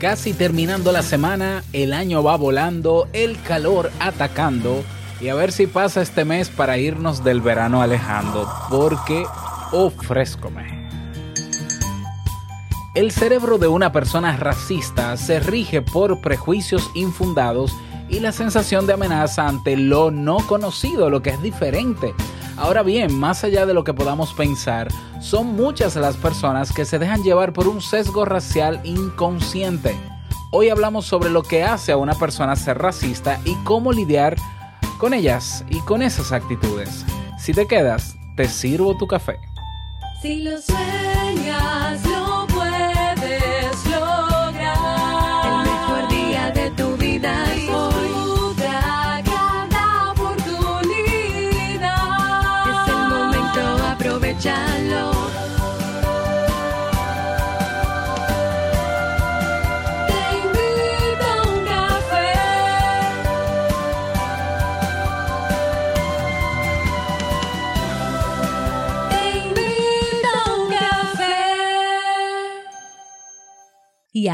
Casi terminando la semana, el año va volando, el calor atacando y a ver si pasa este mes para irnos del verano alejando, porque ofrézcome. El cerebro de una persona racista se rige por prejuicios infundados y la sensación de amenaza ante lo no conocido, lo que es diferente. Ahora bien, más allá de lo que podamos pensar, son muchas las personas que se dejan llevar por un sesgo racial inconsciente. Hoy hablamos sobre lo que hace a una persona ser racista y cómo lidiar con ellas y con esas actitudes. Si te quedas, te sirvo tu café. Si lo sueñas,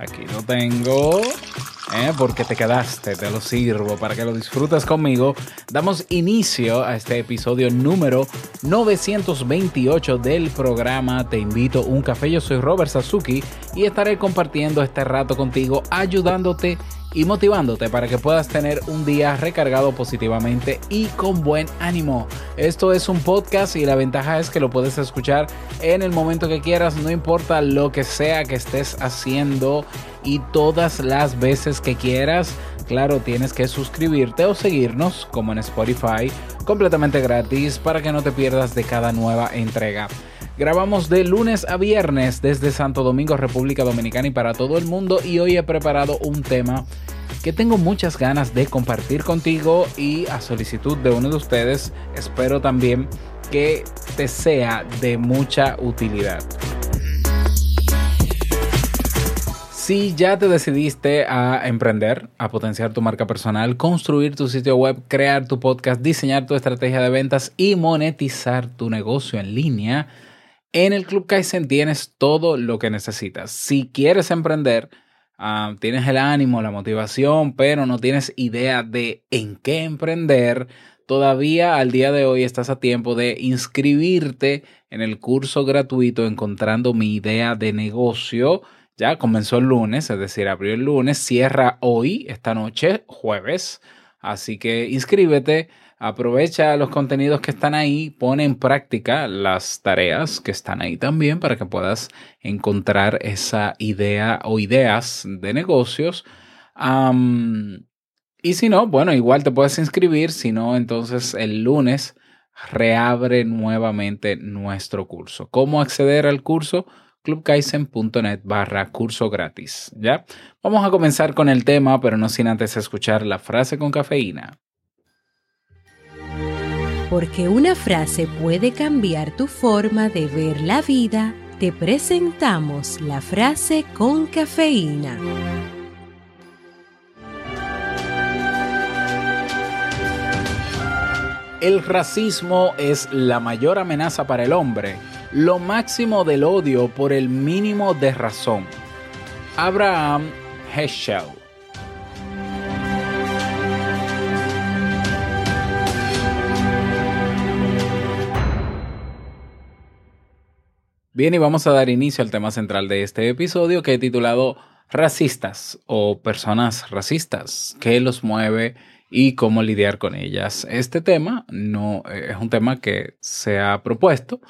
aquí lo tengo, ¿eh? porque te quedaste, te lo sirvo para que lo disfrutes conmigo. Damos inicio a este episodio número 928 del programa Te invito a un café. Yo soy Robert Sasuki y estaré compartiendo este rato contigo, ayudándote y motivándote para que puedas tener un día recargado positivamente y con buen ánimo. Esto es un podcast y la ventaja es que lo puedes escuchar en el momento que quieras, no importa lo que sea que estés haciendo y todas las veces que quieras. Claro, tienes que suscribirte o seguirnos como en Spotify completamente gratis para que no te pierdas de cada nueva entrega. Grabamos de lunes a viernes desde Santo Domingo, República Dominicana y para todo el mundo y hoy he preparado un tema que tengo muchas ganas de compartir contigo y a solicitud de uno de ustedes espero también que te sea de mucha utilidad. Si ya te decidiste a emprender, a potenciar tu marca personal, construir tu sitio web, crear tu podcast, diseñar tu estrategia de ventas y monetizar tu negocio en línea, en el Club Kaizen tienes todo lo que necesitas. Si quieres emprender, ah, tienes el ánimo, la motivación, pero no tienes idea de en qué emprender, todavía al día de hoy estás a tiempo de inscribirte en el curso gratuito Encontrando mi idea de negocio. Ya comenzó el lunes, es decir, abrió el lunes, cierra hoy, esta noche, jueves. Así que inscríbete, aprovecha los contenidos que están ahí, pone en práctica las tareas que están ahí también para que puedas encontrar esa idea o ideas de negocios. Y si no, bueno, igual te puedes inscribir, si no, entonces el lunes reabre nuevamente nuestro curso. ¿Cómo acceder al curso? clubkaizen.net barra curso gratis. ¿Ya? Vamos a comenzar con el tema, pero no sin antes escuchar la frase con cafeína. Porque una frase puede cambiar tu forma de ver la vida, te presentamos la frase con cafeína. El racismo es la mayor amenaza para el hombre, lo máximo del odio por el mínimo de razón. Abraham Heschel. Bien, y vamos a dar inicio al tema central de este episodio que he titulado Racistas o personas racistas. ¿Qué los mueve y cómo lidiar con ellas? Este tema no eh, es un tema que se ha propuesto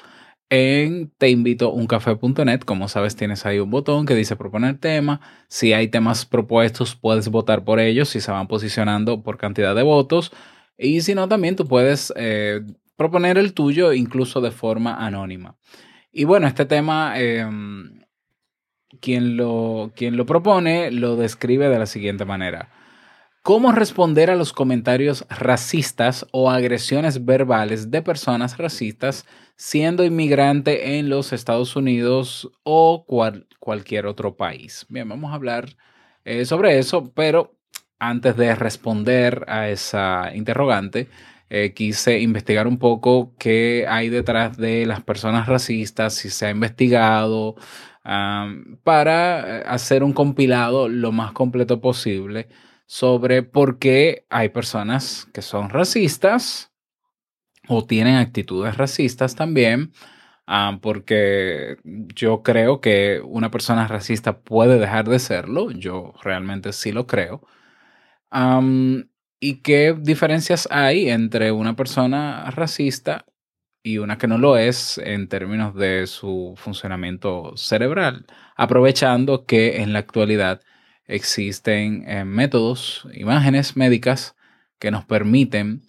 en teinvitouncafé.net. Como sabes, tienes ahí un botón que dice proponer tema. Si hay temas propuestos, puedes votar por ellos si se van posicionando por cantidad de votos. Y si no, también tú puedes eh, proponer el tuyo incluso de forma anónima. Y bueno, este tema eh, quien lo, quien lo propone lo describe de la siguiente manera. ¿Cómo responder a los comentarios racistas o agresiones verbales de personas racistas siendo inmigrante en los Estados Unidos o cual- cualquier otro país? Bien, vamos a hablar eh, sobre eso, pero antes de responder a esa interrogante, eh, quise investigar un poco qué hay detrás de las personas racistas, si se ha investigado, am, para eh, hacer un compilado lo más completo posible sobre por qué hay personas que son racistas o tienen actitudes racistas también, ah, porque yo creo que una persona racista puede dejar de serlo, yo realmente sí lo creo. Am, ¿Y qué diferencias hay entre una persona racista y una que no lo es en términos de su funcionamiento cerebral? Aprovechando que en la actualidad existen eh, métodos, imágenes médicas que nos permiten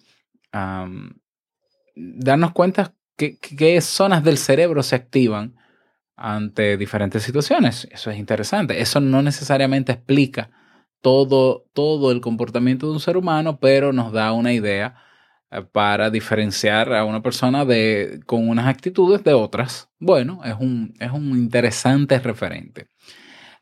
darnos cuenta qué zonas del cerebro se activan ante diferentes situaciones. Eso es interesante. Eso no necesariamente explica todo, todo el comportamiento de un ser humano, pero nos da una idea eh, para diferenciar a una persona de, con unas actitudes de otras. Bueno, es un, es un interesante referente.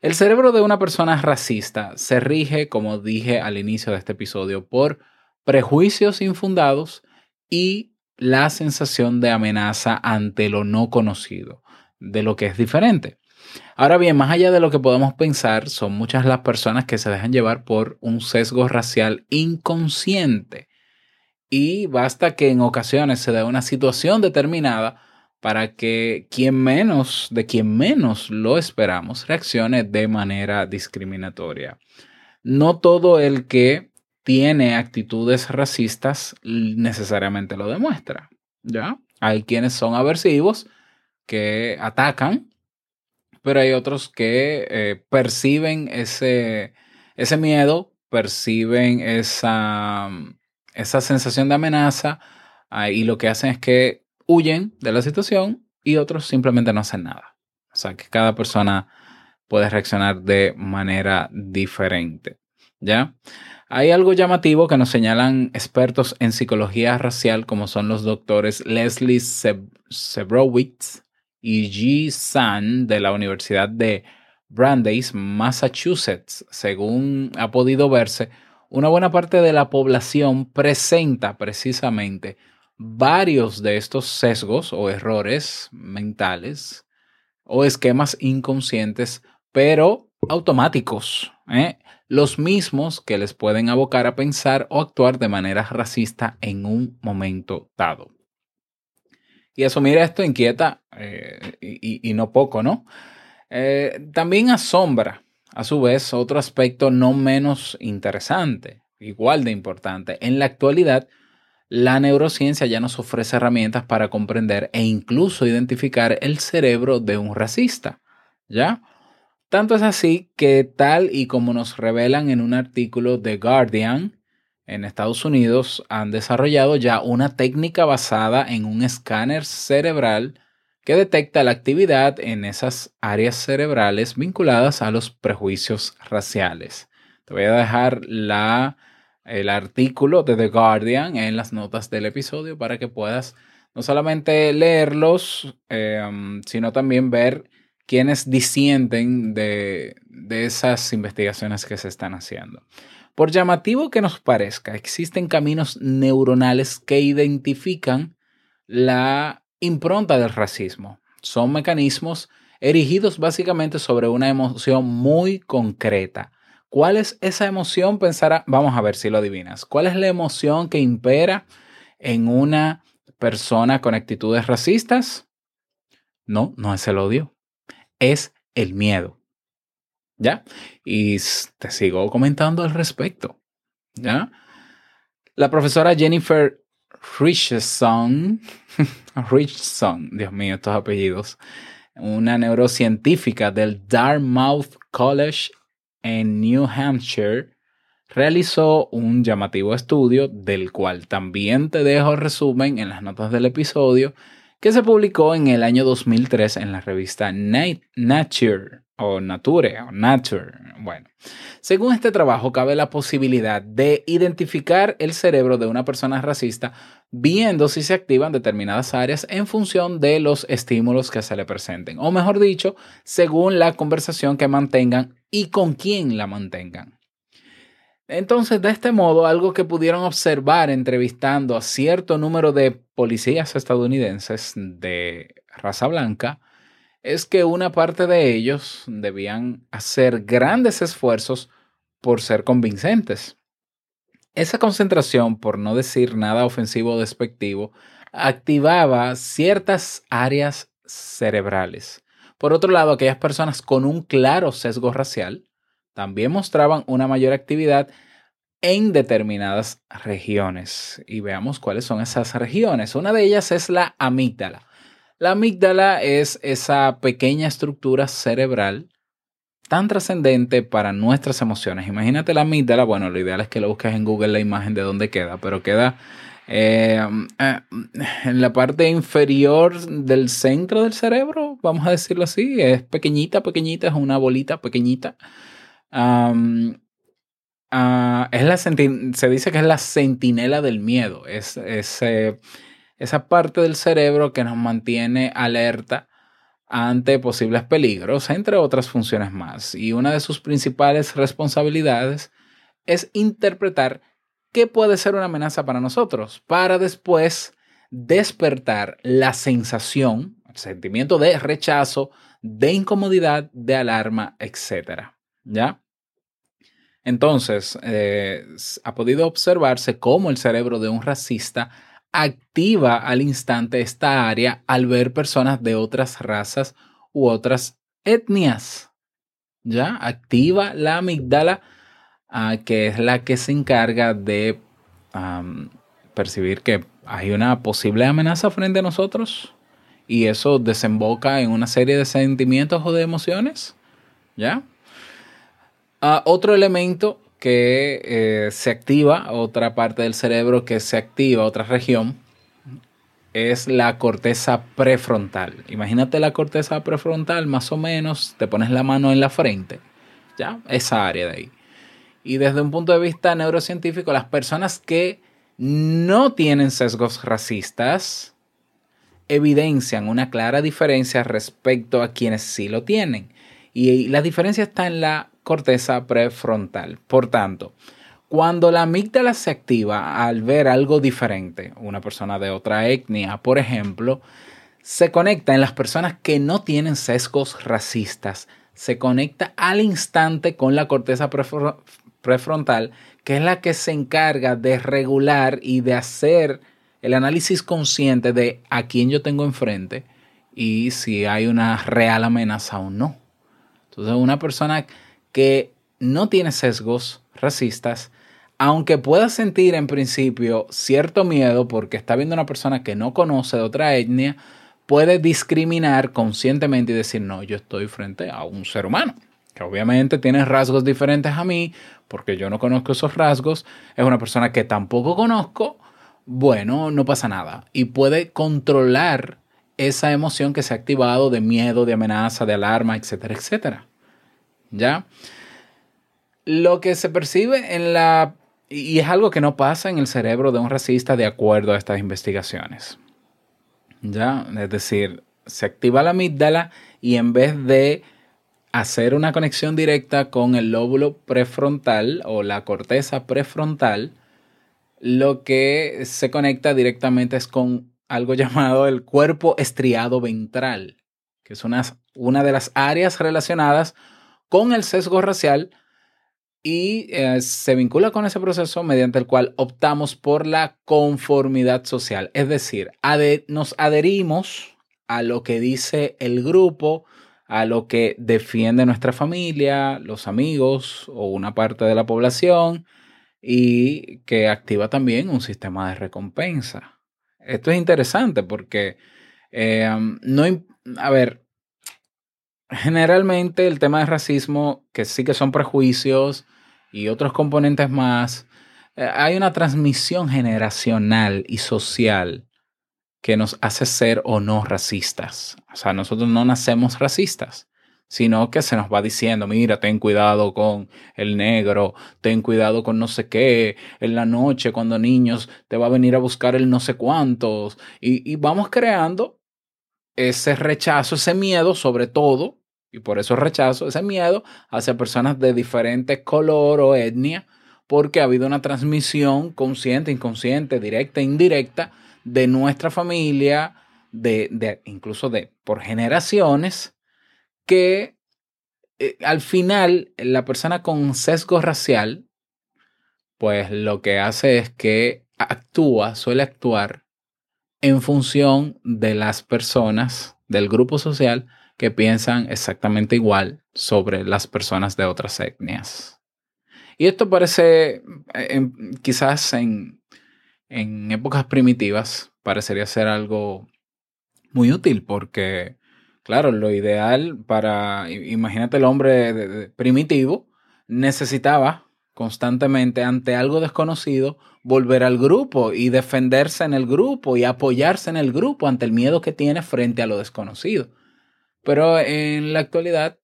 El cerebro de una persona racista se rige, como dije al inicio de este episodio, por prejuicios infundados y la sensación de amenaza ante lo no conocido, de lo que es diferente. Ahora bien, más allá de lo que podemos pensar, son muchas las personas que se dejan llevar por un sesgo racial inconsciente. Y basta que en ocasiones se dé una situación determinada para que quien menos, de quien menos lo esperamos, reaccione de manera discriminatoria. No todo el que tiene actitudes racistas necesariamente lo demuestra. ¿Ya? Hay quienes son aversivos, que atacan, pero hay otros que eh, perciben ese, ese miedo, perciben esa, esa sensación de amenaza ah, y lo que hacen es que huyen de la situación y otros simplemente no hacen nada. O sea que cada persona puede reaccionar de manera diferente. ¿Ya? Hay algo llamativo que nos señalan expertos en psicología racial, como son los doctores Leslie Seb- Sebrowitz y G. San de la Universidad de Brandeis, Massachusetts. Según ha podido verse, una buena parte de la población presenta precisamente varios de estos sesgos o errores mentales o esquemas inconscientes, pero automáticos. ¿eh? Los mismos que les pueden abocar a pensar o actuar de manera racista en un momento dado. Y asumir esto inquieta eh, y, no poco, ¿no? Eh, también asombra, a su vez, otro aspecto no menos interesante, igual de importante. En la actualidad, la neurociencia ya nos ofrece herramientas para comprender e incluso identificar el cerebro de un racista, ¿ya? Tanto es así que tal y como nos revelan en un artículo de Guardian, en Estados Unidos han desarrollado ya una técnica basada en un escáner cerebral que detecta la actividad en esas áreas cerebrales vinculadas a los prejuicios raciales. Te voy a dejar el artículo de The Guardian en las notas del episodio para que puedas no solamente leerlos, eh, sino también ver quienes disienten de, de esas investigaciones que se están haciendo. Por llamativo que nos parezca, existen caminos neuronales que identifican la impronta del racismo. Son mecanismos erigidos básicamente sobre una emoción muy concreta. ¿Cuál es esa emoción? Pensará, vamos a ver si lo adivinas. ¿Cuál es la emoción que impera en una persona con actitudes racistas? No, no es el odio, es el miedo. ¿Ya? Y te sigo comentando al respecto. ¿Ya? La profesora Jennifer Richardson, Richardson, Dios mío, estos apellidos, una neurocientífica del Dartmouth College en New Hampshire, realizó un llamativo estudio del cual también te dejo resumen en las notas del episodio que se publicó en el año 2003 en la revista Nature. O nature o nature. Bueno, según este trabajo cabe la posibilidad de identificar el cerebro de una persona racista viendo si se activan determinadas áreas en función de los estímulos que se le presenten, o mejor dicho, según la conversación que mantengan y con quién la mantengan. Entonces, de este modo, algo que pudieron observar entrevistando a cierto número de policías estadounidenses de raza blanca es que una parte de ellos debían hacer grandes esfuerzos por ser convincentes. Esa concentración, por no decir nada ofensivo o despectivo, activaba ciertas áreas cerebrales. Por otro lado, aquellas personas con un claro sesgo racial también mostraban una mayor actividad en determinadas regiones. Y veamos cuáles son esas regiones. Una de ellas es la amígdala. La amígdala es esa pequeña estructura cerebral tan trascendente para nuestras emociones. Imagínate la amígdala, bueno, lo ideal es que lo busques en Google la imagen de dónde queda, pero queda eh, eh, en la parte inferior del centro del cerebro, vamos a decirlo así, es pequeñita, pequeñita, es una bolita pequeñita. Uh, es la se dice que es la centinela del miedo, es, esa parte del cerebro que nos mantiene alerta ante posibles peligros, entre otras funciones más. Y una de sus principales responsabilidades es interpretar qué puede ser una amenaza para nosotros, para después despertar la sensación, el sentimiento de rechazo, de incomodidad, de alarma, etc. ¿Ya? Entonces, eh, ha podido observarse cómo el cerebro de un racista activa al instante esta área al ver personas de otras razas u otras etnias. ¿Ya? Activa la amígdala, ah, que es la que se encarga de percibir que hay una posible amenaza frente a nosotros y eso desemboca en una serie de sentimientos o de emociones. ¿Ya? Ah, otro elemento que eh, se activa, otra parte del cerebro que se activa, otra región, es la corteza prefrontal. Imagínate la corteza prefrontal, más o menos, te pones la mano en la frente, ¿ya? Esa área de ahí. Y desde un punto de vista neurocientífico, las personas que no tienen sesgos racistas evidencian una clara diferencia respecto a quienes sí lo tienen. Y la diferencia está en la corteza prefrontal. Por tanto, cuando la amígdala se activa al ver algo diferente, una persona de otra etnia, por ejemplo, se conecta en las personas que no tienen sesgos racistas, se conecta al instante con la corteza prefro- prefrontal, que es la que se encarga de regular y de hacer el análisis consciente de a quién yo tengo enfrente y si hay una real amenaza o no. Entonces, una persona que no tiene sesgos racistas, aunque pueda sentir en principio cierto miedo porque está viendo una persona que no conoce de otra etnia, puede discriminar conscientemente y decir, no, yo estoy frente a un ser humano, que obviamente tiene rasgos diferentes a mí, porque yo no conozco esos rasgos, es una persona que tampoco conozco, bueno, no pasa nada. Y puede controlar esa emoción que se ha activado de miedo, de amenaza, de alarma, etcétera, etcétera. ¿Ya? Lo que se percibe en la... Y es algo que no pasa en el cerebro de un racista de acuerdo a estas investigaciones. ¿Ya? Es decir, se activa la amígdala y en vez de hacer una conexión directa con el lóbulo prefrontal o la corteza prefrontal, lo que se conecta directamente es con algo llamado el cuerpo estriado ventral, que es una, una de las áreas relacionadas con el sesgo racial y eh, se vincula con ese proceso mediante el cual optamos por la conformidad social, es decir, nos adherimos a lo que dice el grupo, a lo que defiende nuestra familia, los amigos o una parte de la población y que activa también un sistema de recompensa. Esto es interesante porque, eh, no, a ver, generalmente el tema de racismo, que sí que son prejuicios y otros componentes más, eh, hay una transmisión generacional y social que nos hace ser o no racistas. O sea, nosotros no nacemos racistas, sino que se nos va diciendo, mira, ten cuidado con el negro, ten cuidado con no sé qué, en la noche cuando niños te va a venir a buscar el no sé cuántos, y, y vamos creando ese rechazo, ese miedo sobre todo, y por eso rechazo, ese miedo hacia personas de diferente color o etnia, porque ha habido una transmisión consciente, inconsciente, directa, indirecta, de nuestra familia, de, de incluso de por generaciones, que eh, al final la persona con sesgo racial, pues lo que hace es que actúa, suele actuar en función de las personas del grupo social que piensan exactamente igual sobre las personas de otras etnias. Y esto parece, eh, en- quizás en, en épocas primitivas, parecería ser algo muy útil porque, claro, lo ideal para, imagínate el hombre primitivo, necesitaba constantemente ante algo desconocido volver al grupo y defenderse en el grupo y apoyarse en el grupo ante el miedo que tiene frente a lo desconocido. Pero en la actualidad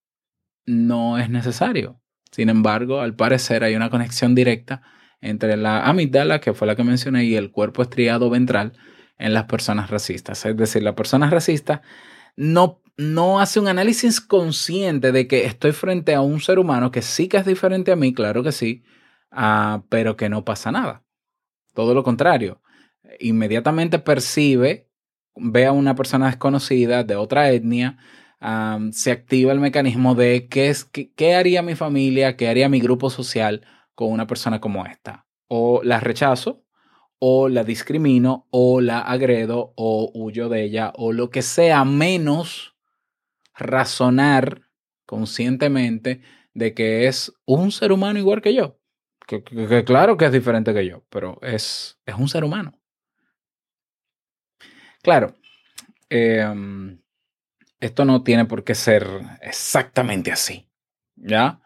no es necesario. Sin embargo, al parecer hay una conexión directa entre la amígdala, que fue la que mencioné, y el cuerpo estriado ventral en las personas racistas. Es decir, la persona racista no, no hace un análisis consciente de que estoy frente a un ser humano que sí que es diferente a mí, claro que sí, ah, pero que no pasa nada. Todo lo contrario. Inmediatamente percibe, ve a una persona desconocida de otra etnia, se activa el mecanismo de qué, es, qué, qué haría mi familia, qué haría mi grupo social con una persona como esta. O la rechazo, o la discrimino, o la agredo, o huyo de ella, o lo que sea, menos razonar conscientemente de que es un ser humano igual que yo. Que claro que es diferente que yo, pero es, es un ser humano. Claro, em, esto no tiene por qué ser exactamente así, ¿ya?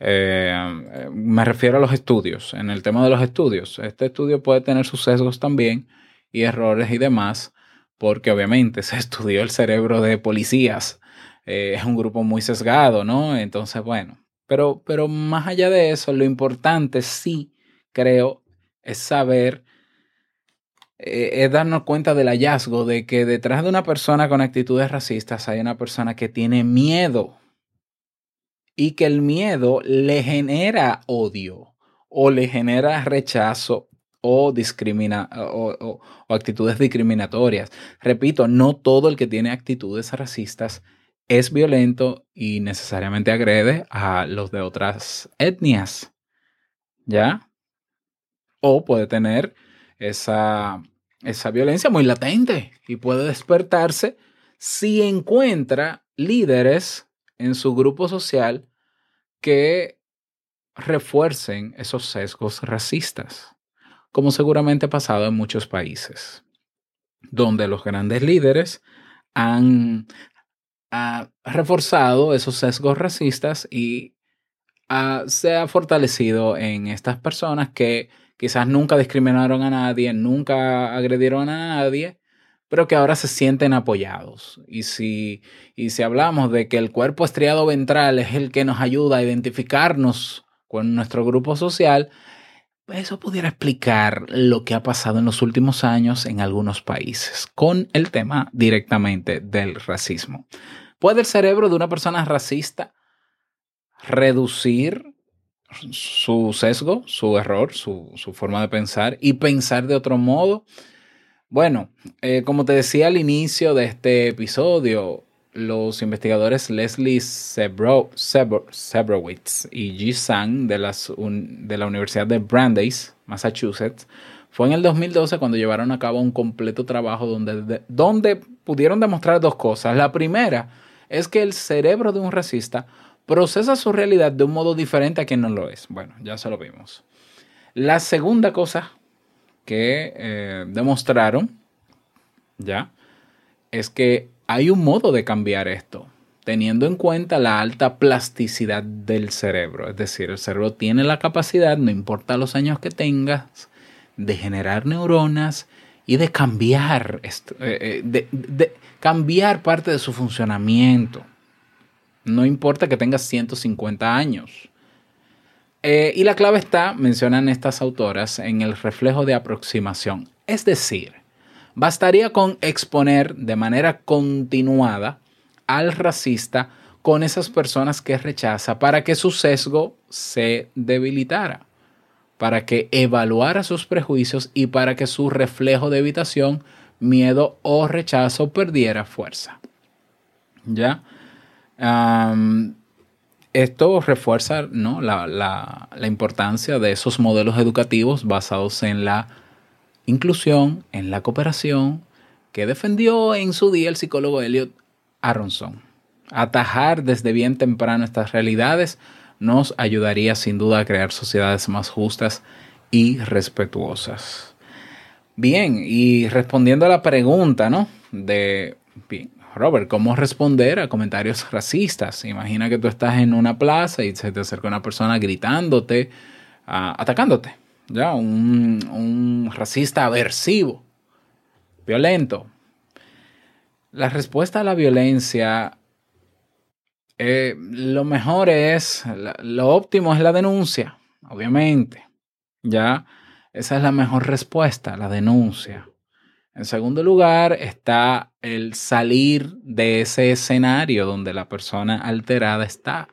Eh, me refiero a los estudios. En el tema de los estudios, este estudio puede tener sus sesgos también y errores y demás, porque obviamente se estudió el cerebro de policías. Eh, es un grupo muy sesgado, ¿no? Entonces, bueno, pero, pero más allá de eso, lo importante sí, creo, es saber, eh, es darnos cuenta del hallazgo de que detrás de una persona con actitudes racistas hay una persona que tiene miedo y que el miedo le genera odio o le genera rechazo o discrimina o, o- actitudes discriminatorias. Repito, no todo el que tiene actitudes racistas es violento y necesariamente agrede a los de otras etnias. ¿Ya? O puede tener esa, esa violencia muy latente y puede despertarse si encuentra líderes en su grupo social que refuercen esos sesgos racistas, como seguramente ha pasado en muchos países, donde los grandes líderes han ha reforzado esos sesgos racistas y ah, se ha fortalecido en estas personas que quizás nunca discriminaron a nadie, nunca agredieron a nadie, pero que ahora se sienten apoyados. Y si, y si hablamos de que el cuerpo estriado ventral es el que nos ayuda a identificarnos con nuestro grupo social, eso pudiera explicar lo que ha pasado en los últimos años en algunos países con el tema directamente del racismo. ¿Puede el cerebro de una persona racista reducir su sesgo, su error, su, forma de pensar y pensar de otro modo? Bueno, eh, como te decía al inicio de este episodio, los investigadores Leslie Sebro, Sebro- Sebrowitz y Ji Sang de, las de la Universidad de Brandeis, Massachusetts, fue en el 2012 cuando llevaron a cabo un completo trabajo donde, de- donde pudieron demostrar dos cosas. La primera es que el cerebro de un racista procesa su realidad de un modo diferente a quien no lo es. Bueno, ya se lo vimos. La segunda cosa que eh, demostraron, ya, es que hay un modo de cambiar esto, teniendo en cuenta la alta plasticidad del cerebro. Es decir, el cerebro tiene la capacidad, no importa los años que tengas, de generar neuronas y de cambiar, eh, eh, de cambiar parte de su funcionamiento. No importa que tengas 150 años. Eh, y la clave está, mencionan estas autoras, en el reflejo de aproximación. Es decir, bastaría con exponer de manera continuada al racista con esas personas que rechaza para que su sesgo se debilitara, para que evaluara sus prejuicios y para que su reflejo de evitación, miedo o rechazo perdiera fuerza. ¿Ya? Esto refuerza ¿no? la, la- la importancia de esos modelos educativos basados en la inclusión, en la cooperación, que defendió en su día el psicólogo Elliot Aronson. Atajar desde bien temprano estas realidades nos ayudaría sin duda a crear sociedades más justas y respetuosas. Bien, y respondiendo a la pregunta, ¿no? De, bien, Robert, ¿cómo responder a comentarios racistas? Imagina que tú estás en una plaza y se te acerca una persona gritándote, ah, atacándote, ¿ya? Un, un racista aversivo, violento. La respuesta a la violencia, eh, lo mejor es, lo óptimo es la denuncia, obviamente, ¿ya? Esa es la mejor respuesta, la denuncia. En segundo lugar está el salir de ese escenario donde la persona alterada está,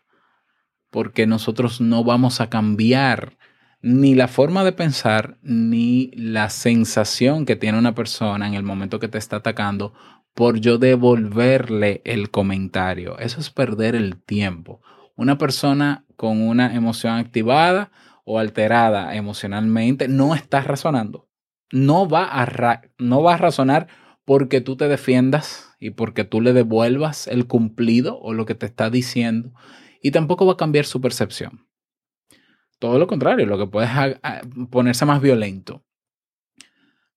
porque nosotros no vamos a cambiar ni la forma de pensar ni la sensación que tiene una persona en el momento que te está atacando por yo devolverle el comentario. Eso es perder el tiempo. Una persona con una emoción activada o alterada emocionalmente no está razonando no va a, no va a razonar porque tú te defiendas y porque tú le devuelvas el cumplido o lo que te está diciendo. Y tampoco va a cambiar su percepción. Todo lo contrario, lo que puede es ponerse más violento.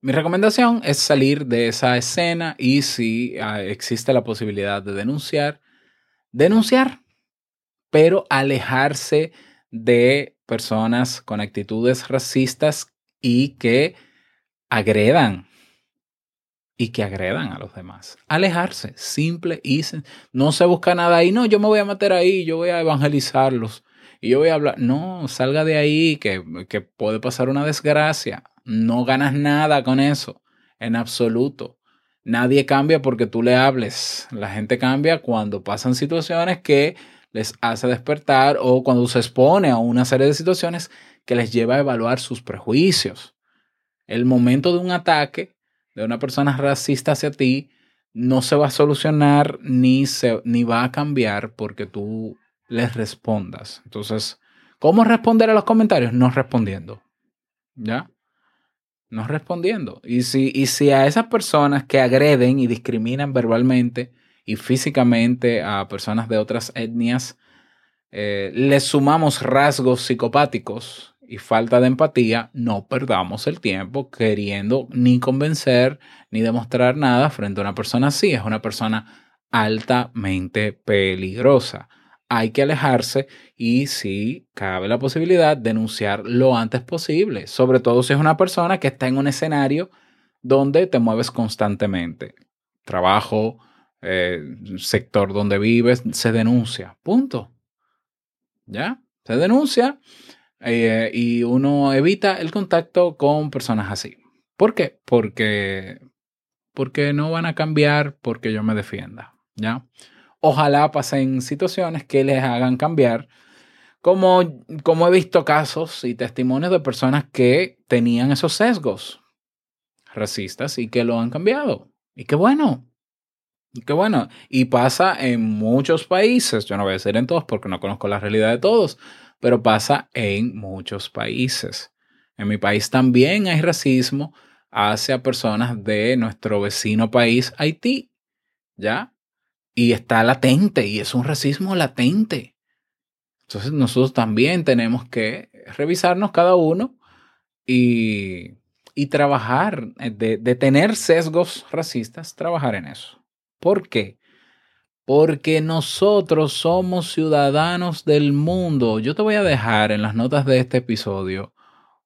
Mi recomendación es salir de esa escena y si ah, existe la posibilidad de denunciar, denunciar, pero alejarse de personas con actitudes racistas y que agredan y que agredan a los demás. Alejarse, simple y no se busca nada ahí. No, yo me voy a meter ahí, yo voy a evangelizarlos y yo voy a hablar. No, salga de ahí, que, que puede pasar una desgracia. No ganas nada con eso, en absoluto. Nadie cambia porque tú le hables. La gente cambia cuando pasan situaciones que les hace despertar o cuando se expone a una serie de situaciones que les lleva a evaluar sus prejuicios el momento de un ataque de una persona racista hacia ti no se va a solucionar ni, se, ni va a cambiar porque tú les respondas. Entonces, ¿cómo responder a los comentarios? No respondiendo. ¿Ya? No respondiendo. Y si, y si a esas personas que agreden y discriminan verbalmente y físicamente a personas de otras etnias, eh, les sumamos rasgos psicopáticos y falta de empatía, no perdamos el tiempo queriendo ni convencer ni demostrar nada frente a una persona así. Es una persona altamente peligrosa. Hay que alejarse y si cabe la posibilidad, denunciar lo antes posible, sobre todo si es una persona que está en un escenario donde te mueves constantemente. Trabajo, eh, sector donde vives, se denuncia. Punto. ¿Ya? Se denuncia eh, y uno evita el contacto con personas así. ¿Por qué? Porque, porque no van a cambiar porque yo me defienda. ¿Ya? Ojalá pasen situaciones que les hagan cambiar. Como, como he visto casos y testimonios de personas que tenían esos sesgos racistas y que lo han cambiado. Y qué bueno. Y qué bueno. Y pasa en muchos países. Yo no voy a decir en todos porque no conozco la realidad de todos pero pasa en muchos países. En mi país también hay racismo hacia personas de nuestro vecino país, Haití, ¿ya? Y está latente, y es un racismo latente. Entonces nosotros también tenemos que revisarnos cada uno y, y trabajar, de, de tener sesgos racistas, trabajar en eso. ¿Por qué? Porque nosotros somos ciudadanos del mundo. Yo te voy a dejar en las notas de este episodio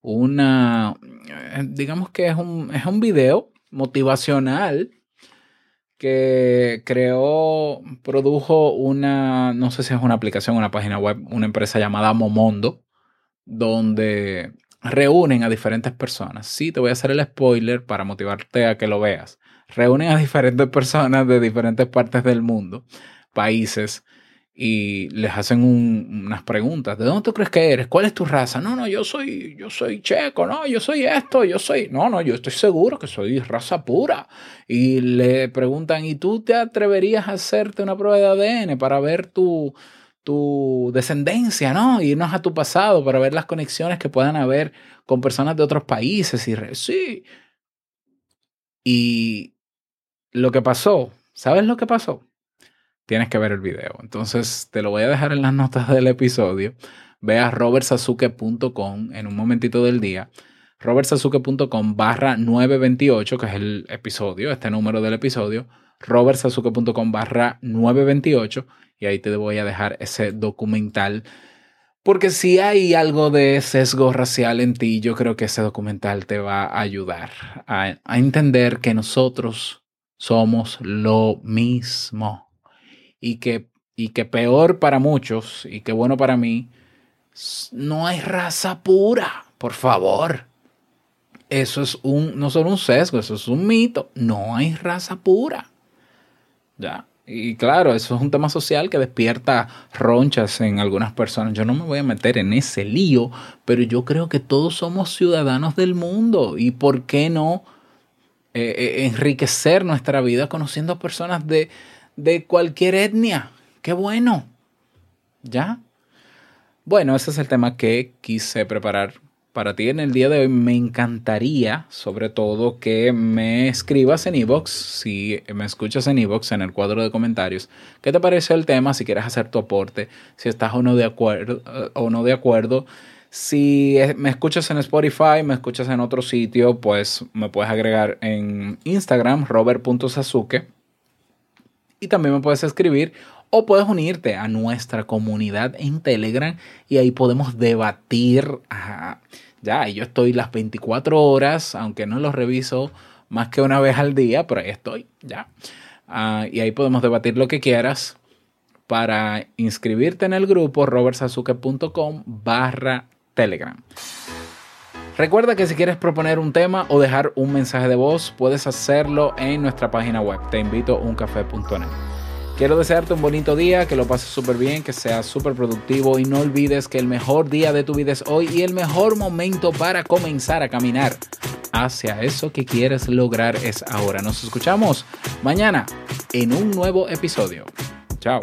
una, eh, digamos que es un, es un video motivacional que creó, produjo una, no sé si es una aplicación, una página web, una empresa llamada Momondo, donde reúnen a diferentes personas. Sí, te voy a hacer el spoiler para motivarte a que lo veas. Reúnen a diferentes personas de diferentes partes del mundo, países, y les hacen un- unas preguntas. ¿De dónde tú crees que eres? ¿Cuál es tu raza? No, no, yo soy, yo soy checo, no, yo soy esto, yo soy. No, no, yo estoy seguro que soy raza pura. Y le preguntan, ¿y tú te atreverías a hacerte una prueba de ADN para ver tu, tu descendencia, ¿no? Irnos a tu pasado para ver las conexiones que puedan haber con personas de otros países. Y sí. Y lo que pasó, ¿sabes lo que pasó? Tienes que ver el video. Entonces te lo voy a dejar en las notas del episodio. Ve a robertsazuke.com en un momentito del día. robertsazuke.com barra 928, que es el episodio, este número del episodio. robertsazuke.com barra 928 y ahí te voy a dejar ese documental. Porque si hay algo de sesgo racial en ti, yo creo que ese documental te va a ayudar a, a entender que nosotros somos lo mismo y que, y que peor para muchos y que bueno para mí, no hay raza pura, por favor. Eso es un, no solo un sesgo, eso es un mito. No hay raza pura. Ya. Y claro, eso es un tema social que despierta ronchas en algunas personas. Yo no me voy a meter en ese lío, pero yo creo que todos somos ciudadanos del mundo. ¿Y por qué no eh, eh, enriquecer nuestra vida conociendo personas de, de cualquier etnia? ¡Qué bueno! ¿Ya? Bueno, ese es el tema que quise preparar para ti en el día de hoy. Me encantaría, sobre todo, que me escribas en iVoox, si me escuchas en iVoox, en el cuadro de comentarios, qué te pareció el tema, si quieres hacer tu aporte, si estás o no de acuerdo, eh, o no de acuerdo. Si me escuchas en Spotify, me escuchas en otro sitio, pues me puedes agregar en Instagram, robert.sasuke. Y también me puedes escribir o puedes unirte a nuestra comunidad en Telegram y ahí podemos debatir. Ya, yo estoy las 24 horas, aunque no lo reviso más que una vez al día, pero ahí estoy, ya. Ah, y ahí podemos debatir lo que quieras. Para inscribirte en el grupo, robertsazuke.com barra Telegram. Recuerda que si quieres proponer un tema o dejar un mensaje de voz, puedes hacerlo en nuestra página web. Te invito a uncafe.net. Quiero desearte un bonito día, que lo pases súper bien, que seas súper productivo y no olvides que el mejor día de tu vida es hoy y el mejor momento para comenzar a caminar hacia eso que quieres lograr es ahora. Nos escuchamos mañana en un nuevo episodio. Chao.